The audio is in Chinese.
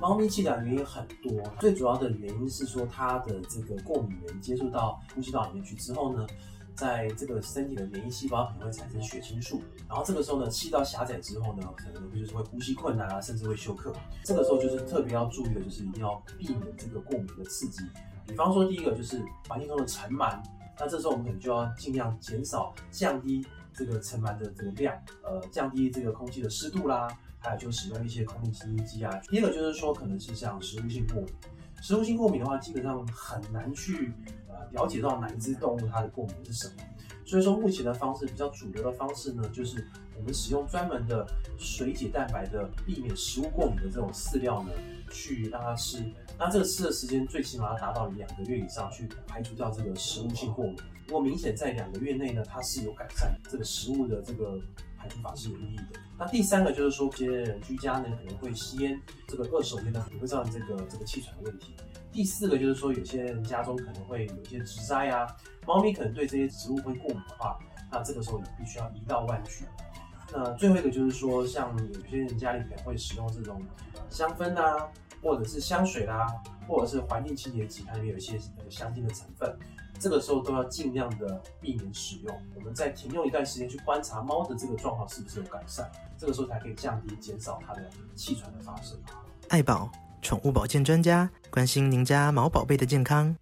猫咪气短原因很多，最主要的原因是说它的这个过敏原接触到呼吸道里面去之后呢，在这个身体的免疫细胞可能会产生血清素，然后这个时候呢，气道狭窄之后呢，可能就是会呼吸困难啊，甚至会休克。这个时候就是特别要注意的，就是一定要避免这个过敏的刺激。比方说，第一个就是环境中的尘螨，那这时候我们可能就要尽量减少、降低这个尘螨的这个量，呃，降低这个空气的湿度啦，还有就使用一些空气清新机啊。第二个就是说，可能是像食物性过敏，食物性过敏的话，基本上很难去呃了解到哪一只动物它的过敏是什么。所以说，目前的方式比较主流的方式呢，就是我们使用专门的水解蛋白的，避免食物过敏的这种饲料呢，去让它吃。那这个吃的时间最起码要达到两个月以上，去排除掉这个食物性过敏。如果明显在两个月内呢，它是有改善，这个食物的这个排除法是有意义的。那第三个就是说，一些人居家呢可能会吸烟，这个二手烟呢也会造成这个这个气喘的问题。第四个就是说，有些人家中可能会有一些植栽啊，猫咪可能对这些植物会过敏的话，那这个时候你必须要移到外去。那最后一个就是说，像有些人家里可能会使用这种香氛啊，或者是香水啦、或者是环境清洁剂，它里面有一些香精的成分，这个时候都要尽量的避免使用。我们再停用一段时间去观察猫的这个状况是不是有改善，这个时候才可以降低、减少它的气喘的发生。爱宝宠物保健专家关心您家毛宝贝的健康。